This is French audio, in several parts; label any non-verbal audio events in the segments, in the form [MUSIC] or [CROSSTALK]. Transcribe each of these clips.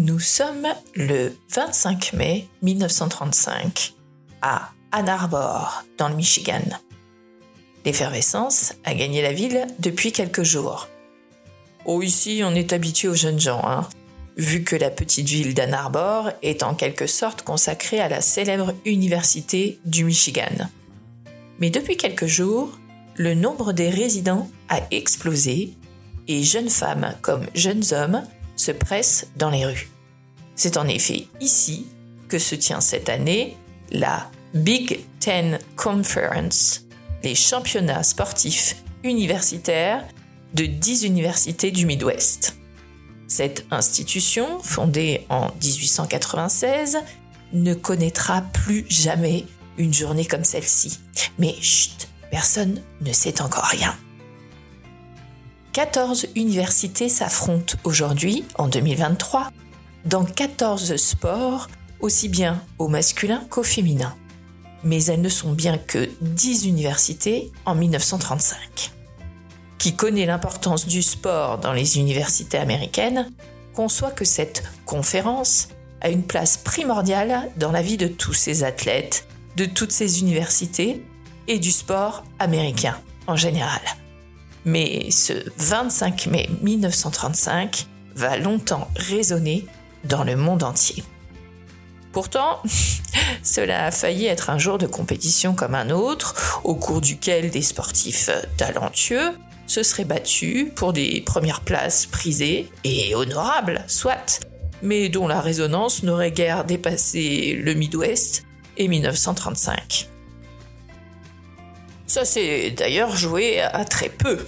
Nous sommes le 25 mai 1935 à Ann Arbor, dans le Michigan. L'effervescence a gagné la ville depuis quelques jours. Oh, ici, on est habitué aux jeunes gens, hein, vu que la petite ville d'Ann Arbor est en quelque sorte consacrée à la célèbre Université du Michigan. Mais depuis quelques jours, le nombre des résidents a explosé et jeunes femmes comme jeunes hommes se pressent dans les rues. C'est en effet ici que se tient cette année la Big Ten Conference, les championnats sportifs universitaires de 10 universités du Midwest. Cette institution, fondée en 1896, ne connaîtra plus jamais une journée comme celle-ci. Mais chut, personne ne sait encore rien. 14 universités s'affrontent aujourd'hui, en 2023, dans 14 sports, aussi bien au masculin qu'au féminin. Mais elles ne sont bien que 10 universités en 1935. Qui connaît l'importance du sport dans les universités américaines, conçoit que cette conférence a une place primordiale dans la vie de tous ces athlètes, de toutes ces universités et du sport américain en général. Mais ce 25 mai 1935 va longtemps résonner dans le monde entier. Pourtant, [LAUGHS] cela a failli être un jour de compétition comme un autre, au cours duquel des sportifs talentueux se seraient battus pour des premières places prisées et honorables, soit, mais dont la résonance n'aurait guère dépassé le Midwest et 1935. Ça s'est d'ailleurs joué à très peu.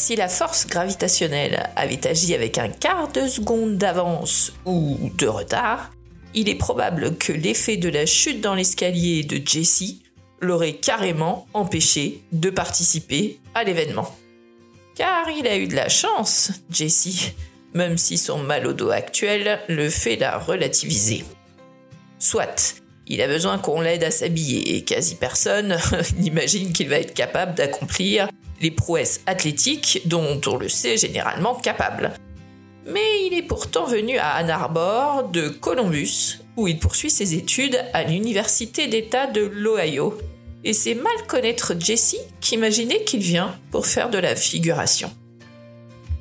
Si la force gravitationnelle avait agi avec un quart de seconde d'avance ou de retard, il est probable que l'effet de la chute dans l'escalier de Jesse l'aurait carrément empêché de participer à l'événement. Car il a eu de la chance, Jesse, même si son mal au dos actuel le fait la relativiser. Soit, il a besoin qu'on l'aide à s'habiller et quasi personne [LAUGHS] n'imagine qu'il va être capable d'accomplir les prouesses athlétiques dont on le sait généralement capable. Mais il est pourtant venu à Ann Arbor de Columbus, où il poursuit ses études à l'Université d'État de l'Ohio. Et c'est mal connaître Jesse qu'imaginait qu'il vient pour faire de la figuration.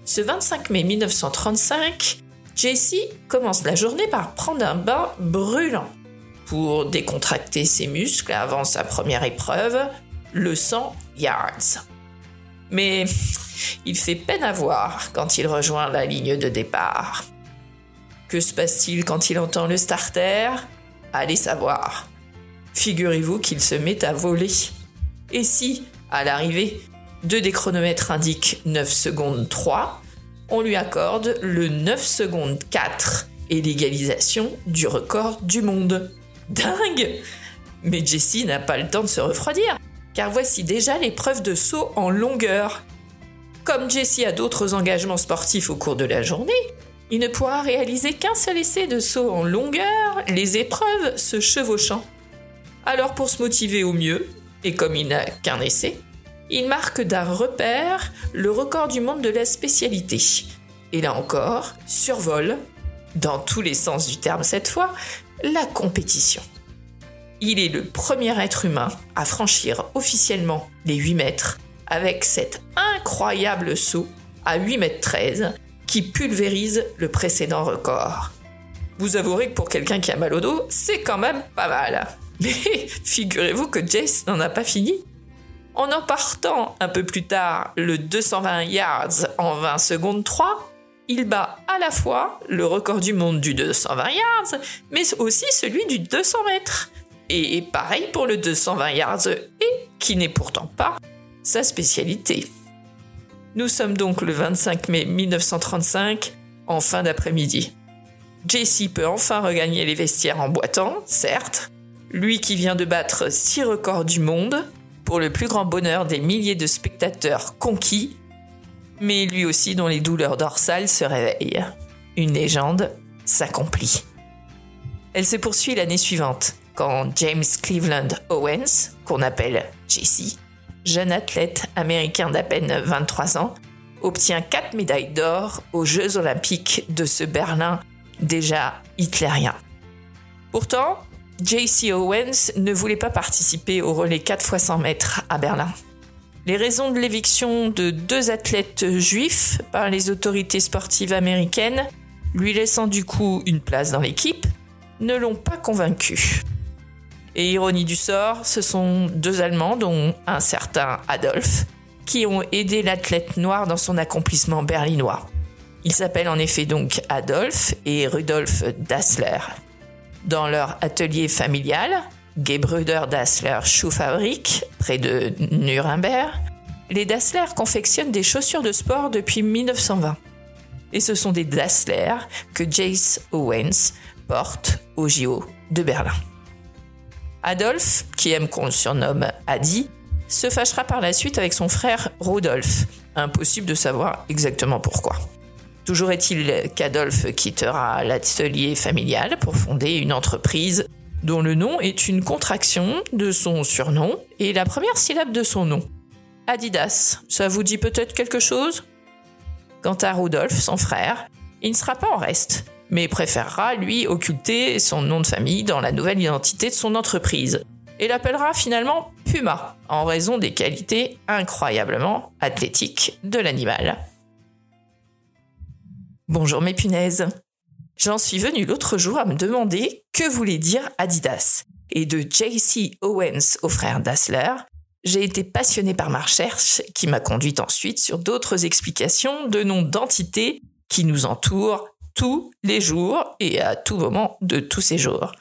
Ce 25 mai 1935, Jesse commence la journée par prendre un bain brûlant pour décontracter ses muscles avant sa première épreuve, le 100 yards. Mais il fait peine à voir quand il rejoint la ligne de départ. Que se passe-t-il quand il entend le starter? Allez savoir. Figurez-vous qu'il se met à voler. Et si, à l'arrivée, deux des chronomètres indiquent 9 secondes 3, on lui accorde le 9 secondes 4 et l'égalisation du record du monde. Dingue Mais Jessie n'a pas le temps de se refroidir, car voici déjà l'épreuve de saut en longueur. Comme Jessie a d'autres engagements sportifs au cours de la journée, il ne pourra réaliser qu'un seul essai de saut en longueur, les épreuves se chevauchant. Alors pour se motiver au mieux, et comme il n'a qu'un essai, il marque d'un repère le record du monde de la spécialité. Et là encore, survole, dans tous les sens du terme cette fois, la compétition. Il est le premier être humain à franchir officiellement les 8 mètres avec cet incroyable saut à 8 mètres 13 qui pulvérise le précédent record. Vous avouerez que pour quelqu'un qui a mal au dos, c'est quand même pas mal. [LAUGHS] Mais figurez-vous que Jace n'en a pas fini. En emportant un peu plus tard le 220 yards en 20 secondes 3, il bat à la fois le record du monde du 220 yards, mais aussi celui du 200 mètres. Et pareil pour le 220 yards et qui n'est pourtant pas sa spécialité. Nous sommes donc le 25 mai 1935, en fin d'après-midi. Jesse peut enfin regagner les vestiaires en boitant, certes, lui qui vient de battre six records du monde, pour le plus grand bonheur des milliers de spectateurs conquis mais lui aussi dont les douleurs dorsales se réveillent. Une légende s'accomplit. Elle se poursuit l'année suivante, quand James Cleveland Owens, qu'on appelle Jesse, jeune athlète américain d'à peine 23 ans, obtient 4 médailles d'or aux Jeux olympiques de ce Berlin déjà hitlérien. Pourtant, J.C. Owens ne voulait pas participer au relais 4 x 100 mètres à Berlin. Les raisons de l'éviction de deux athlètes juifs par les autorités sportives américaines, lui laissant du coup une place dans l'équipe, ne l'ont pas convaincu. Et ironie du sort, ce sont deux Allemands, dont un certain Adolf, qui ont aidé l'athlète noir dans son accomplissement berlinois. Ils s'appellent en effet donc Adolf et Rudolf Dassler. Dans leur atelier familial, Gebrüder Dassler Schuhfabrik, près de Nuremberg, les Dassler confectionnent des chaussures de sport depuis 1920. Et ce sont des Dassler que Jace Owens porte au JO de Berlin. Adolphe, qui aime qu'on le surnomme Adi, se fâchera par la suite avec son frère Rudolf. Impossible de savoir exactement pourquoi. Toujours est-il qu'Adolphe quittera l'atelier familial pour fonder une entreprise dont le nom est une contraction de son surnom et la première syllabe de son nom. Adidas, ça vous dit peut-être quelque chose? Quant à Rudolf, son frère, il ne sera pas en reste mais préférera, lui, occulter son nom de famille dans la nouvelle identité de son entreprise, et l'appellera finalement Puma, en raison des qualités incroyablement athlétiques de l'animal. Bonjour mes punaises. J'en suis venu l'autre jour à me demander que voulait dire Adidas. Et de JC Owens au frère Dassler, j'ai été passionné par ma recherche qui m'a conduit ensuite sur d'autres explications de noms d'entités qui nous entourent tous les jours et à tout moment de tous ces jours.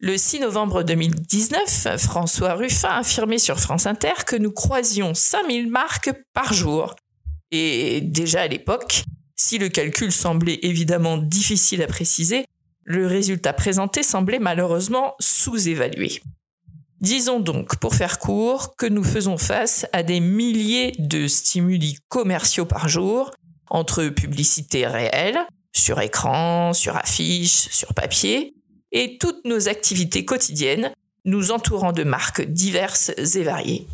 Le 6 novembre 2019, François Ruffin affirmait sur France Inter que nous croisions 5000 marques par jour. Et déjà à l'époque, si le calcul semblait évidemment difficile à préciser, le résultat présenté semblait malheureusement sous-évalué. Disons donc, pour faire court, que nous faisons face à des milliers de stimuli commerciaux par jour, entre publicités réelles, sur écran, sur affiche, sur papier, et toutes nos activités quotidiennes nous entourant de marques diverses et variées.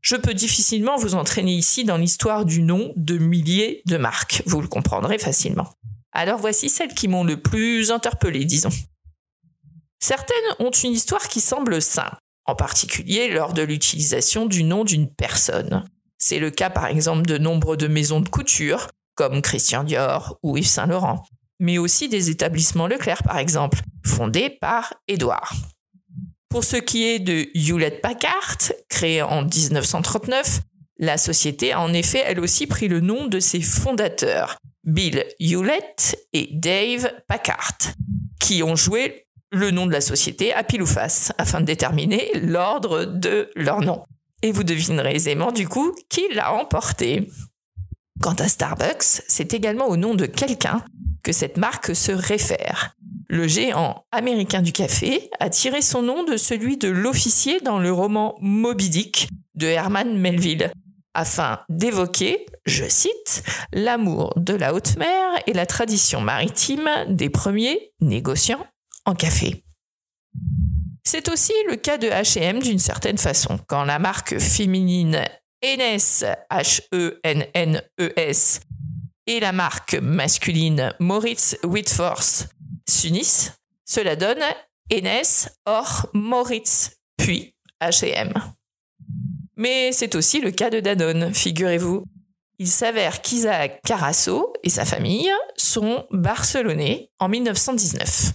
Je peux difficilement vous entraîner ici dans l'histoire du nom de milliers de marques, vous le comprendrez facilement. Alors voici celles qui m'ont le plus interpellé, disons. Certaines ont une histoire qui semble simple, en particulier lors de l'utilisation du nom d'une personne. C'est le cas par exemple de nombre de maisons de couture comme Christian Dior ou Yves Saint Laurent, mais aussi des établissements Leclerc par exemple, fondés par Édouard. Pour ce qui est de Hewlett Packard, créée en 1939, la société a en effet elle aussi pris le nom de ses fondateurs, Bill Hewlett et Dave Packard, qui ont joué le nom de la société à pile ou face afin de déterminer l'ordre de leur nom. Et vous devinerez aisément du coup qui l'a emporté. Quant à Starbucks, c'est également au nom de quelqu'un que cette marque se réfère. Le géant américain du café a tiré son nom de celui de l'officier dans le roman Moby Dick de Herman Melville, afin d'évoquer, je cite, l'amour de la haute mer et la tradition maritime des premiers négociants en café. C'est aussi le cas de H&M d'une certaine façon, quand la marque féminine Enes, H-E-N-N-E-S, et la marque masculine Moritz Whitforce s'unissent, cela donne Enes or Moritz, puis H&M. Mais c'est aussi le cas de Danone, figurez-vous. Il s'avère qu'Isaac Carasso et sa famille sont barcelonais en 1919.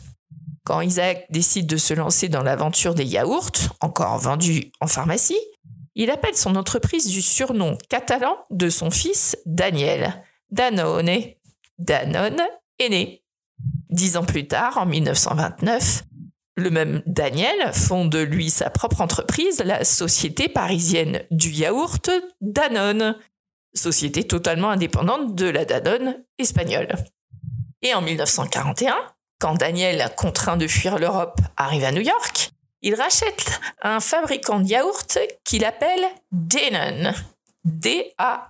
Quand Isaac décide de se lancer dans l'aventure des yaourts, encore vendus en pharmacie, il appelle son entreprise du surnom catalan de son fils Daniel, Danone. Danone est né. Dix ans plus tard, en 1929, le même Daniel fonde lui sa propre entreprise, la société parisienne du yaourt Danone, société totalement indépendante de la Danone espagnole. Et en 1941, quand Daniel, contraint de fuir l'Europe, arrive à New York, il rachète un fabricant de yaourt qu'il appelle Danone. D-A-W-N-O-N.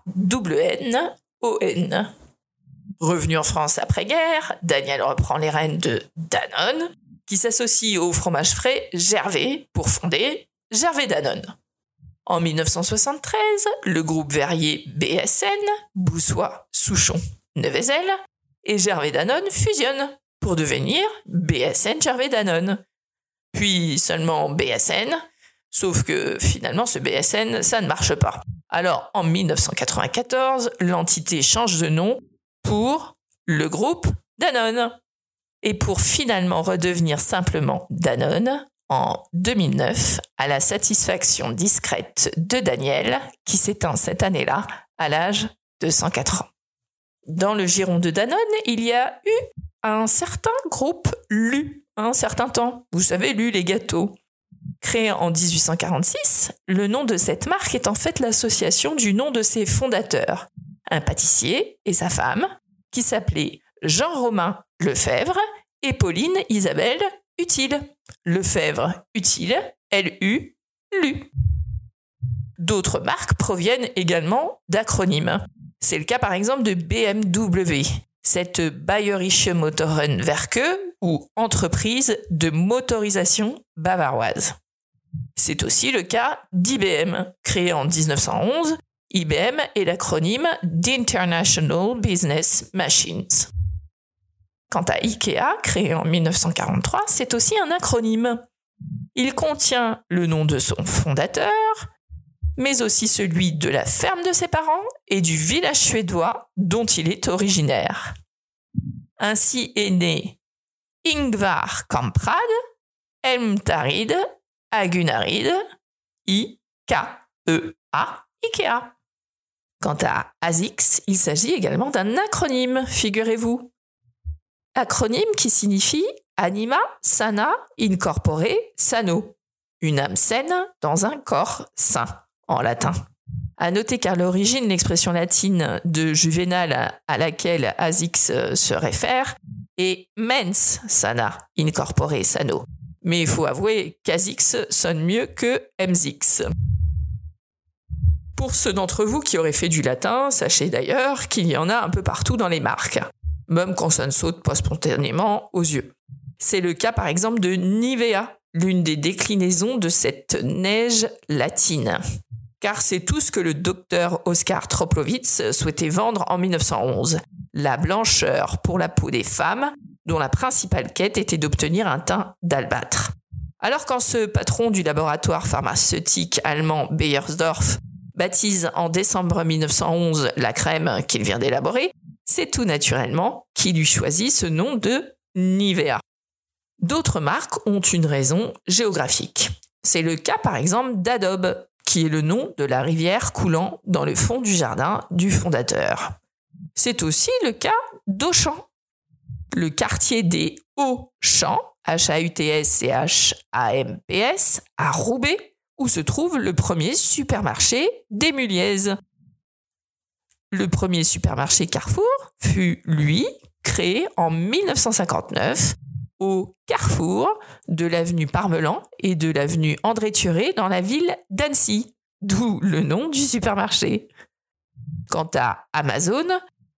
Revenu en France après-guerre, Daniel reprend les rênes de Danone, qui s'associe au fromage frais Gervais pour fonder Gervais Danone. En 1973, le groupe verrier BSN, Boussois, Souchon, Nevezel et Gervais Danone fusionnent pour devenir BSN Gervais Danone. Puis seulement BSN, sauf que finalement ce BSN, ça ne marche pas. Alors en 1994, l'entité change de nom pour le groupe Danone. Et pour finalement redevenir simplement Danone, en 2009, à la satisfaction discrète de Daniel, qui s'éteint cette année-là à l'âge de 104 ans. Dans le giron de Danone, il y a eu un certain groupe Lu, un certain temps. Vous savez, Lu, les gâteaux. Créé en 1846, le nom de cette marque est en fait l'association du nom de ses fondateurs, un pâtissier et sa femme, qui s'appelaient Jean-Romain Lefebvre et Pauline Isabelle Utile. Lefebvre Utile, L-U, Lu. D'autres marques proviennent également d'acronymes. C'est le cas par exemple de BMW, cette Bayerische Motoren Werke ou entreprise de motorisation bavaroise. C'est aussi le cas d'IBM, créé en 1911. IBM est l'acronyme d'International Business Machines. Quant à IKEA, créé en 1943, c'est aussi un acronyme. Il contient le nom de son fondateur, mais aussi celui de la ferme de ses parents et du village suédois dont il est originaire. Ainsi est né Ingvar Kamprad, Elmtarid, Agunarid, I-K-E-A, IKEA. Quant à ASICS, il s'agit également d'un acronyme, figurez-vous. Acronyme qui signifie Anima Sana Incorpore Sano, une âme saine dans un corps sain en latin. À noter qu'à l'origine, l'expression latine de Juvénal à laquelle Azix se réfère est mens sana incorpore sano. Mais il faut avouer qu'Azix sonne mieux que Mzix. Pour ceux d'entre vous qui auraient fait du latin, sachez d'ailleurs qu'il y en a un peu partout dans les marques, même quand ça ne saute pas spontanément aux yeux. C'est le cas par exemple de Nivea, l'une des déclinaisons de cette neige latine car c'est tout ce que le docteur Oscar Troplowitz souhaitait vendre en 1911. La blancheur pour la peau des femmes, dont la principale quête était d'obtenir un teint d'albâtre. Alors quand ce patron du laboratoire pharmaceutique allemand Beyersdorf baptise en décembre 1911 la crème qu'il vient d'élaborer, c'est tout naturellement qu'il lui choisit ce nom de Nivea. D'autres marques ont une raison géographique. C'est le cas par exemple d'Adobe, qui est le nom de la rivière coulant dans le fond du jardin du fondateur. C'est aussi le cas d'Auchan. Le quartier des Hauts-Champs, H-A-U-T-S-C-H-A-M-P-S, à Roubaix, où se trouve le premier supermarché des Muliez. Le premier supermarché Carrefour fut, lui, créé en 1959 au carrefour de l'avenue Parmelan et de l'avenue André Thuré dans la ville d'Annecy, d'où le nom du supermarché. Quant à Amazon,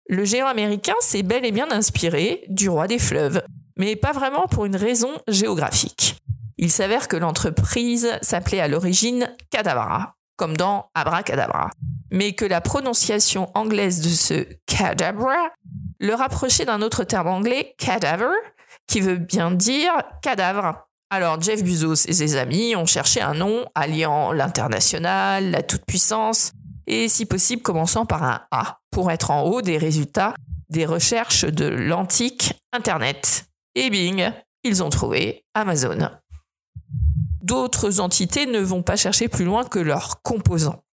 le géant américain s'est bel et bien inspiré du roi des fleuves, mais pas vraiment pour une raison géographique. Il s'avère que l'entreprise s'appelait à l'origine Cadabra, comme dans Abracadabra, mais que la prononciation anglaise de ce Cadabra le rapprochait d'un autre terme anglais, cadaver, qui veut bien dire cadavre. Alors Jeff Bezos et ses amis ont cherché un nom alliant l'international, la toute-puissance, et si possible commençant par un A, pour être en haut des résultats des recherches de l'antique Internet. Et bing, ils ont trouvé Amazon. D'autres entités ne vont pas chercher plus loin que leurs composants.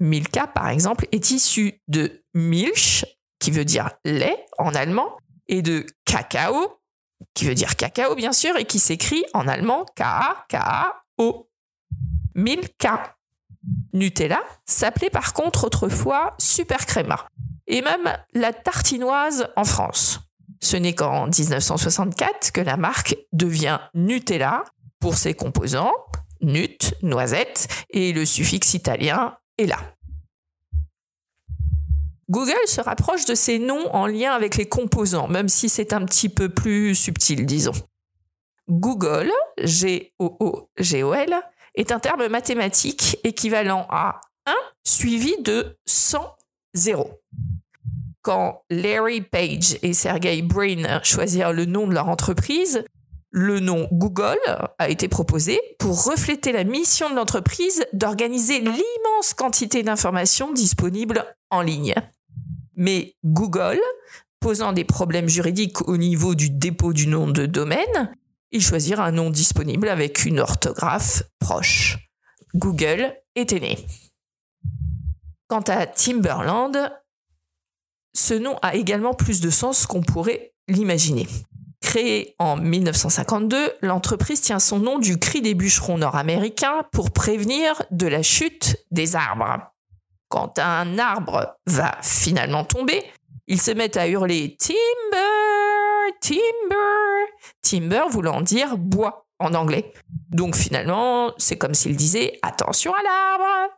Milka, par exemple, est issu de Milch, qui veut dire lait en allemand, et de cacao, qui veut dire cacao bien sûr, et qui s'écrit en allemand K-A-K-A-O. Milka. Nutella s'appelait par contre autrefois Super Crema, et même la tartinoise en France. Ce n'est qu'en 1964 que la marque devient Nutella pour ses composants, nut, noisette, et le suffixe italien est là. Google se rapproche de ces noms en lien avec les composants, même si c'est un petit peu plus subtil, disons. Google, G-O-O-G-O-L, est un terme mathématique équivalent à 1 suivi de 100 zéros. Quand Larry Page et Sergey Brin choisirent le nom de leur entreprise, le nom Google a été proposé pour refléter la mission de l'entreprise d'organiser l'immense quantité d'informations disponibles en ligne. Mais Google, posant des problèmes juridiques au niveau du dépôt du nom de domaine, ils choisirent un nom disponible avec une orthographe proche. Google était né. Quant à Timberland, ce nom a également plus de sens qu'on pourrait l'imaginer. Créée en 1952, l'entreprise tient son nom du cri des bûcherons nord-américains pour prévenir de la chute des arbres. Quand un arbre va finalement tomber, ils se mettent à hurler Timber, Timber, Timber voulant dire bois en anglais. Donc finalement, c'est comme s'ils disaient attention à l'arbre.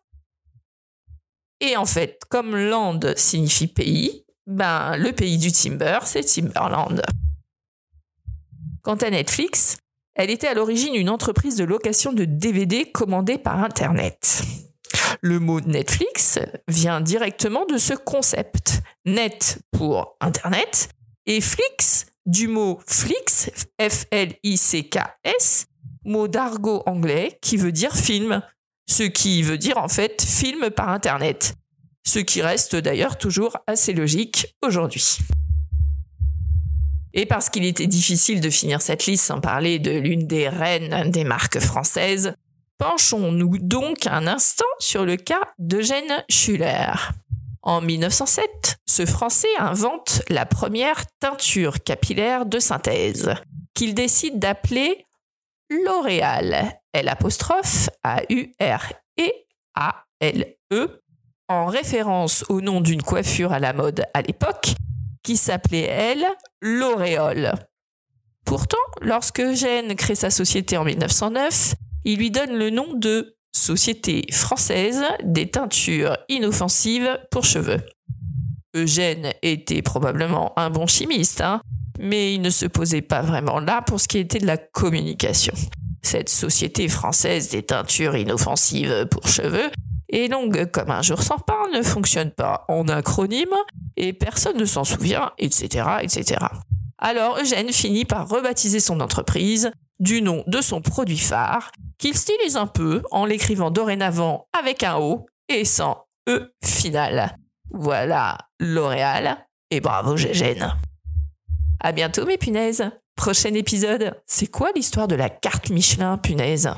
Et en fait, comme land signifie pays, ben le pays du timber, c'est Timberland. Quant à Netflix, elle était à l'origine une entreprise de location de DVD commandée par Internet. Le mot Netflix vient directement de ce concept. Net pour Internet et Flix du mot Flix, F-L-I-C-K-S, mot d'argot anglais qui veut dire film, ce qui veut dire en fait film par Internet, ce qui reste d'ailleurs toujours assez logique aujourd'hui. Et parce qu'il était difficile de finir cette liste sans parler de l'une des reines des marques françaises, penchons-nous donc un instant sur le cas d'Eugène Schuller. En 1907, ce Français invente la première teinture capillaire de synthèse, qu'il décide d'appeler L'Oréal, L A U R E A L E, en référence au nom d'une coiffure à la mode à l'époque qui s'appelait, elle, l'auréole. Pourtant, lorsque Eugène crée sa société en 1909, il lui donne le nom de Société française des teintures inoffensives pour cheveux. Eugène était probablement un bon chimiste, hein, mais il ne se posait pas vraiment là pour ce qui était de la communication. Cette société française des teintures inoffensives pour cheveux est longue comme un jour sans pain, ne fonctionne pas en acronyme, et personne ne s'en souvient, etc., etc. Alors Eugène finit par rebaptiser son entreprise du nom de son produit phare, qu'il stylise un peu en l'écrivant dorénavant avec un O et sans E final. Voilà L'Oréal, et bravo Eugène. À bientôt mes punaises. Prochain épisode, c'est quoi l'histoire de la carte Michelin, punaise?